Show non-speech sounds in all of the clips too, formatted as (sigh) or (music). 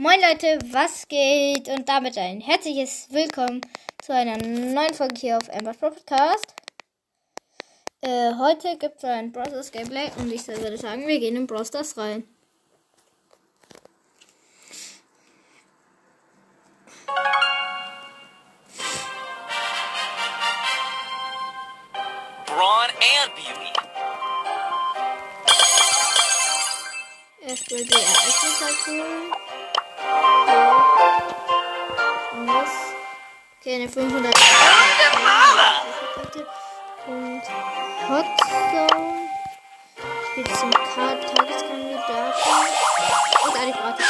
Moin Leute, was geht? Und damit ein herzliches Willkommen zu einer neuen Folge hier auf Amber's Podcast. Äh, heute gibt es ein Bros. Gameplay und ich würde sagen, wir gehen in Bros. rein. Brawn and beauty. Erstmal die Ereignisse Muss. Okay, eine 500. Und Hotzone. Spielt zum Tageskandidaten. Und eine gratis.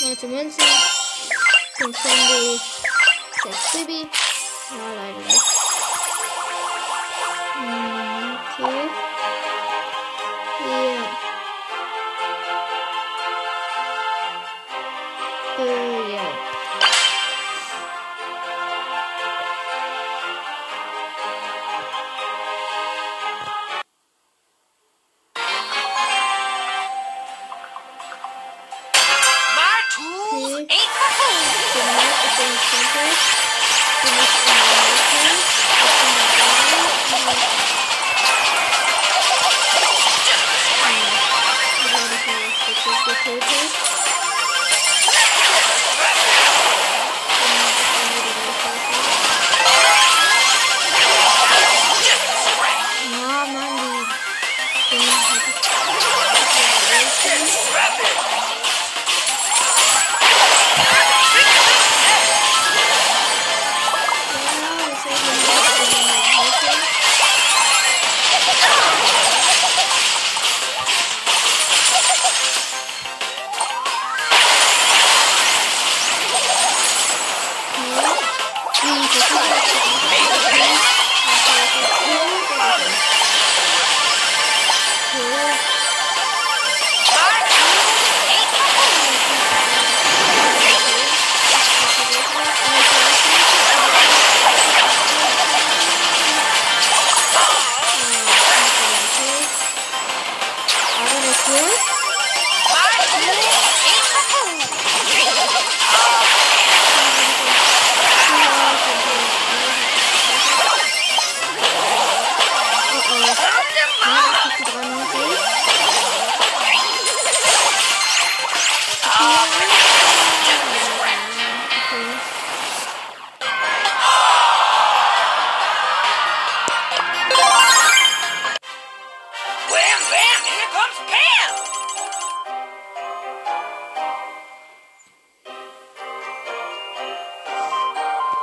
19 Münzen. 5 Candy. 6 Baby. Ja, leider nicht. is the paper.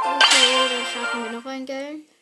Okay, dann schaffen wir noch ein Game.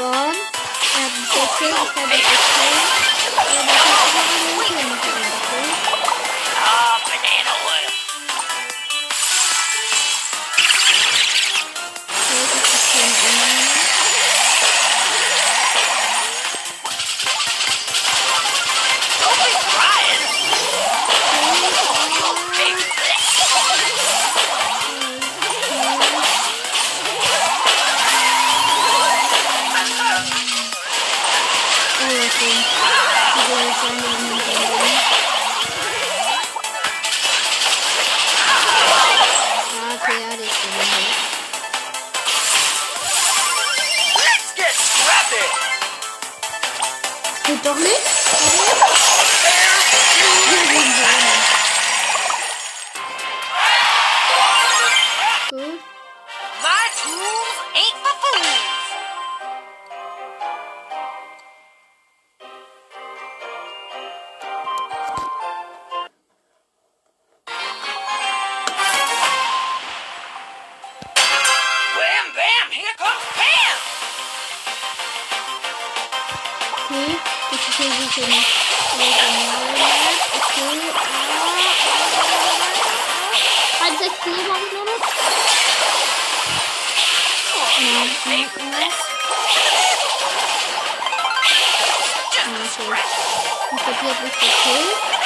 Gespawnt. Er hat einen 16, ich kann nicht killen. Aber das ist Kill retorner. My tools ain't for food. Ich Ich kapiert nicht, okay.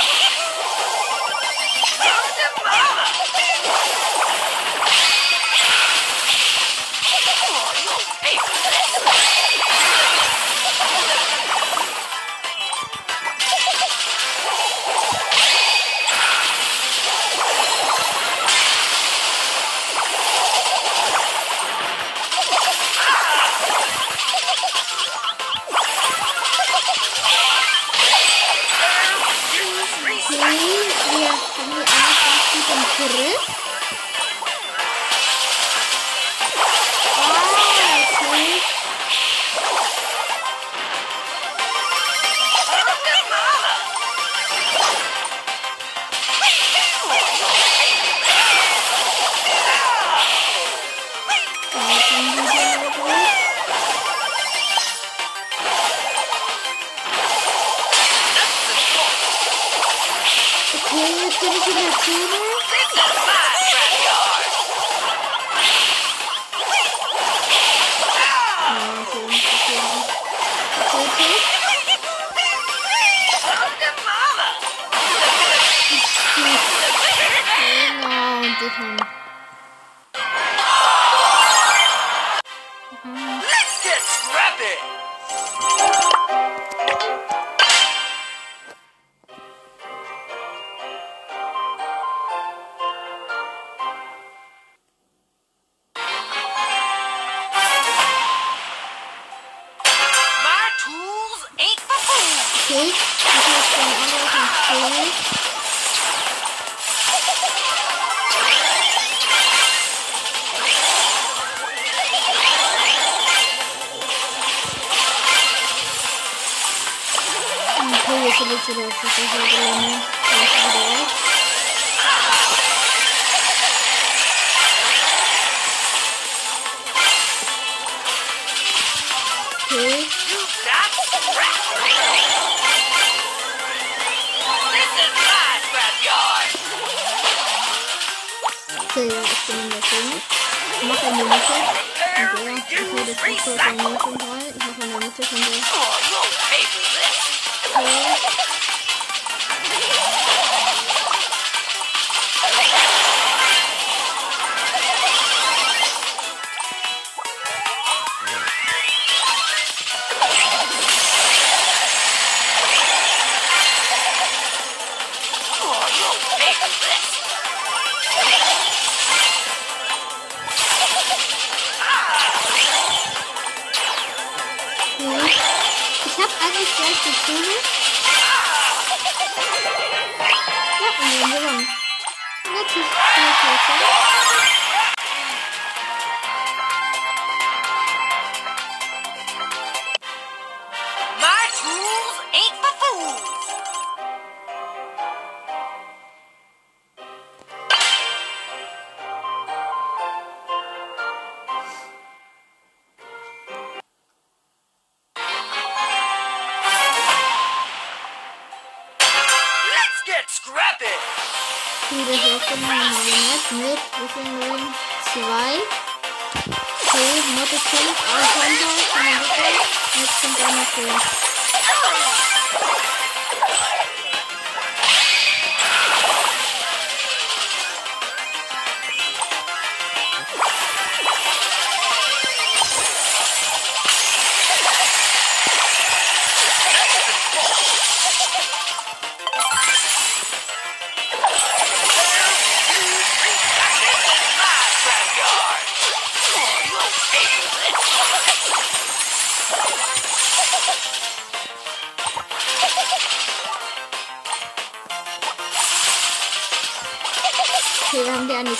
Peter? thế từ từ mình xuống. Mất mình chết. Mình chỉ là được chúng tôi còn nhớ không thôi mà không ich gleich gezogen. Ja, und wir haben gewonnen. Natürlich, Gold, Motte 5, Argento, 500 Gold, jetzt kommt einer für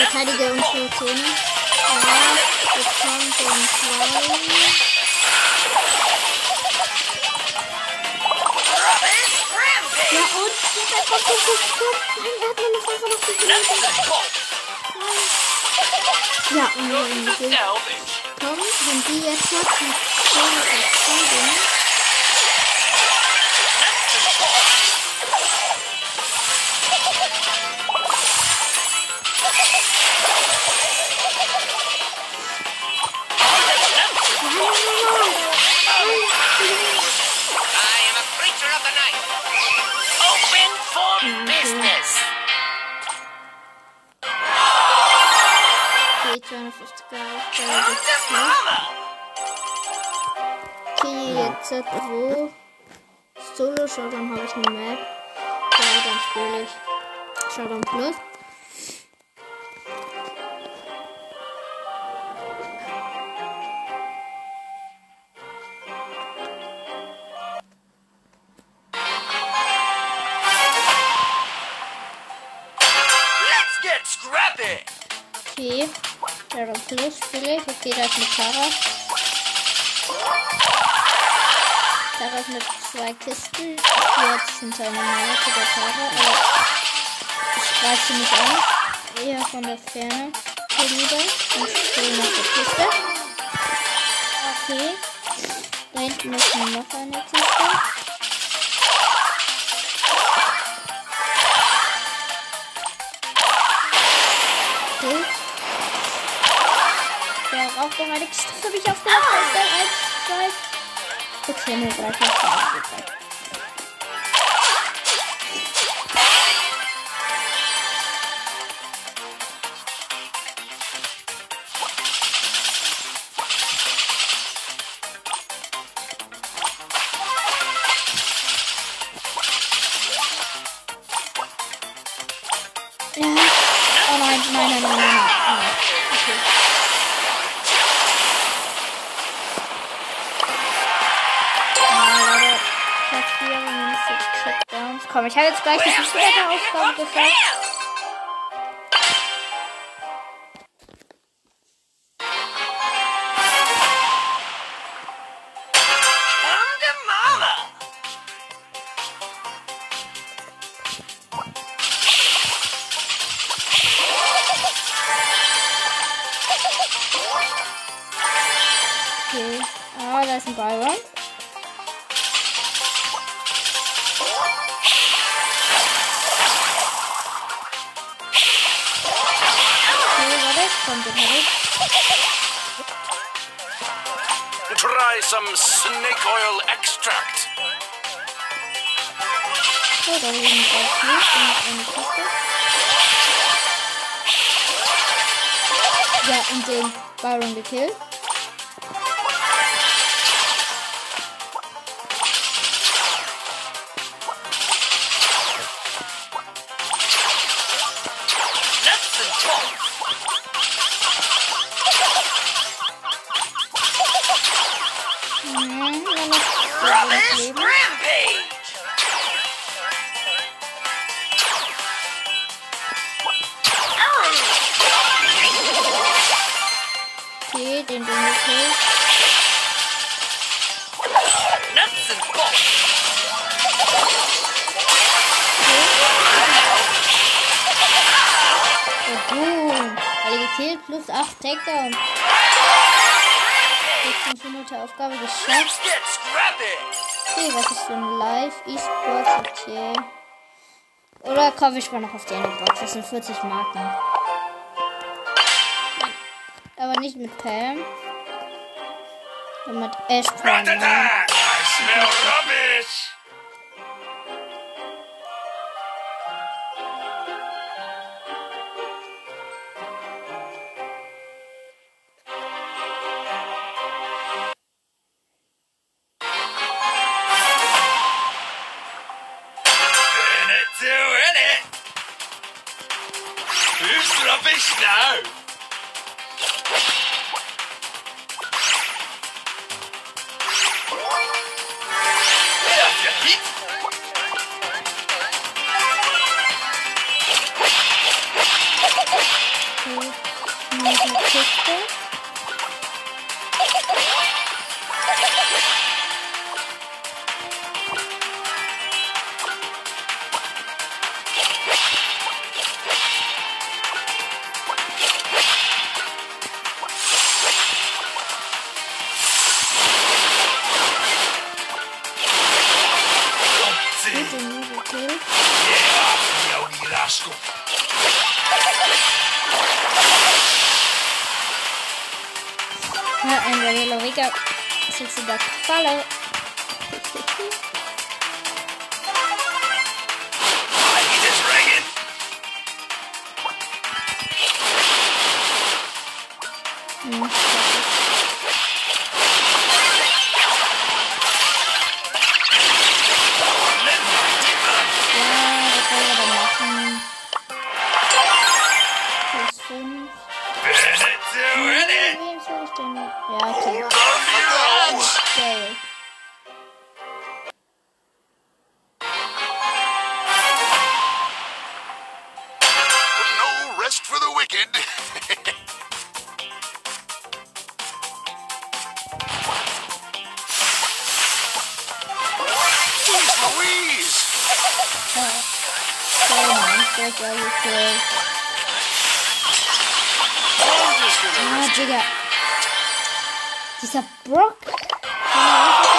verteidige unsere Zone. Ja, jetzt kommt den zwei. Rubbish rampage. Ja, und kommt, kommt, kommt, kommt. Nein, er hat meine Sache noch bolts. Ja, und wir sind salvage. Komm, wenn die jetzt noch die Zone verteidigen. Okay, 250 Come Aufgabe. to mama. Okay, jetzt hat wo? Solo Showdown habe ich eine Map. Ja, dann spiele ich Showdown Plus. Showdown Plus spiele ich. Okay, da ist eine Tara. Tara ist mit zwei Kisten. Jetzt hinter einer Mauer zu der Tara. Aber ich greife sie nicht an. Eher von der Ferne. Hier lieber. Und spiele nach der Kiste. Okay. Da hinten ist noch eine Kiste. Aufbereitet. Das habe ich auf der Kiste. Eins, zwei. Okay, nur drei Kisten Komm, ich habe jetzt gleich die Aufgabe gesagt. Ja, und den Byron gekillt. Boom. Alle gekillt, plus 8 Takedown. 1600 Aufgabe geschafft. Okay, was ist ein Live E-Sports? Okay. Oder kaufe ich mal noch auf die eine Box? Das sind 40 Marken. Aber nicht mit Pam. Und mit Ash Prime. I smell rubbish. Who's rubbish now? Off Alright, here we go. Since the follow. (laughs) for the wicked. (laughs) Louise! Like all your clothes. I'm gonna. Is that Brooke? (laughs)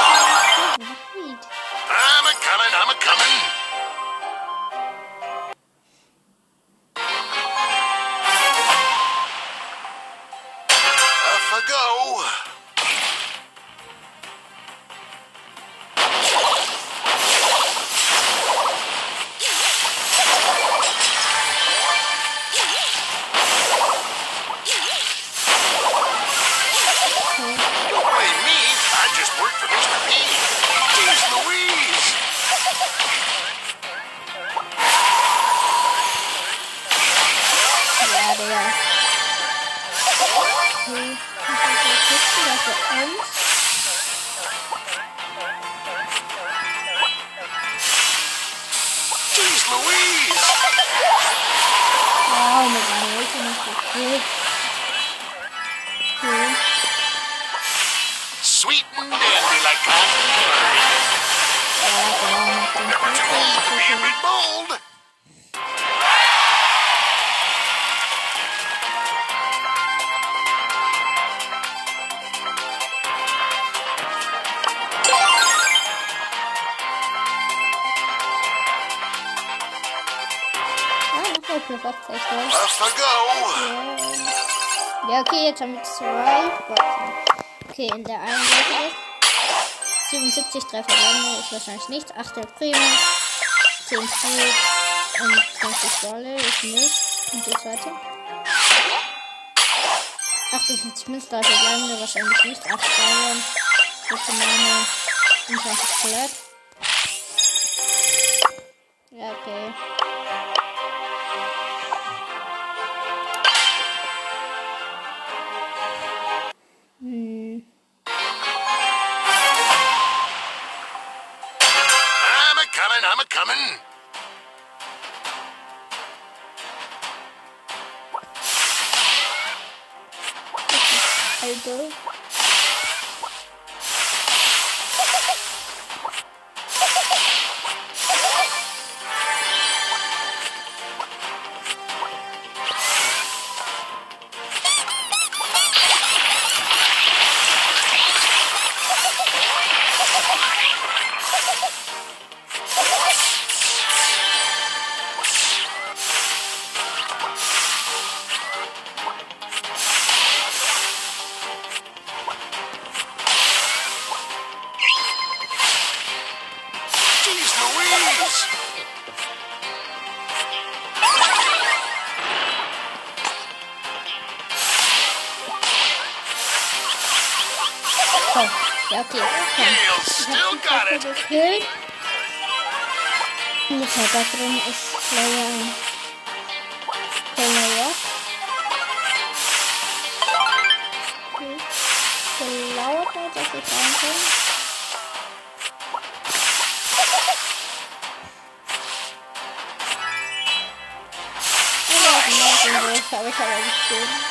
the end. Jeez Louise! oh my god, I'm the Sweet and dandy like cotton candy. Never too old to be a bold. Noch mal plus 80, oder? Off I go. Ja, okay, jetzt haben wir zwei Boxen. Okay, in der einen Seite ist 77 3 verbleibende ist wahrscheinlich nichts. 8 der Primo, 10 Speed und 20 Wolle ist nicht. Und die zweite. 58 Münzen, 3 verbleibende wahrscheinlich nicht. 8 Bayern, 14 Mane und 20 Skelett. Ja, okay. 的 good. The bathroom is layer the layer. The layer part of the counter. I love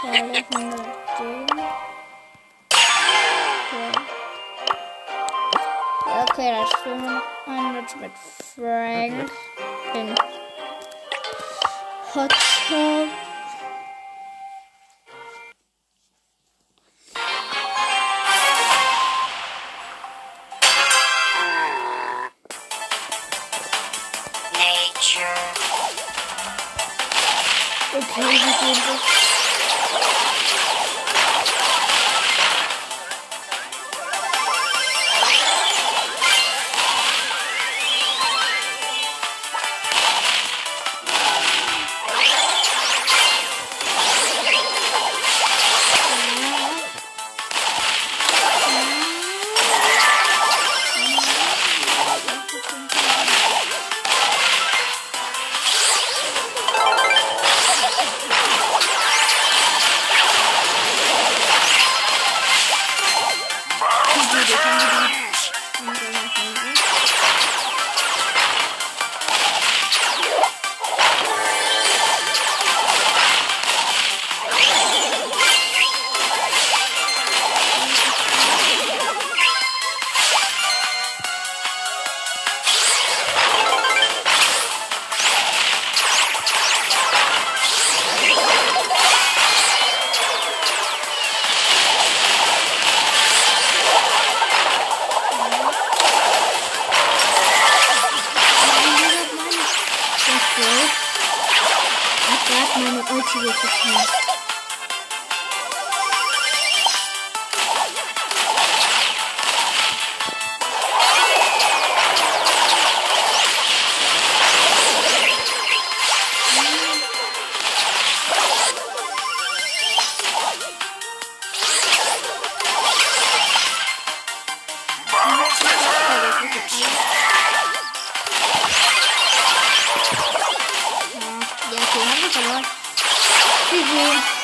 Sorry, I'm not Okay, that's 500 with Frank in Hot Tub. you.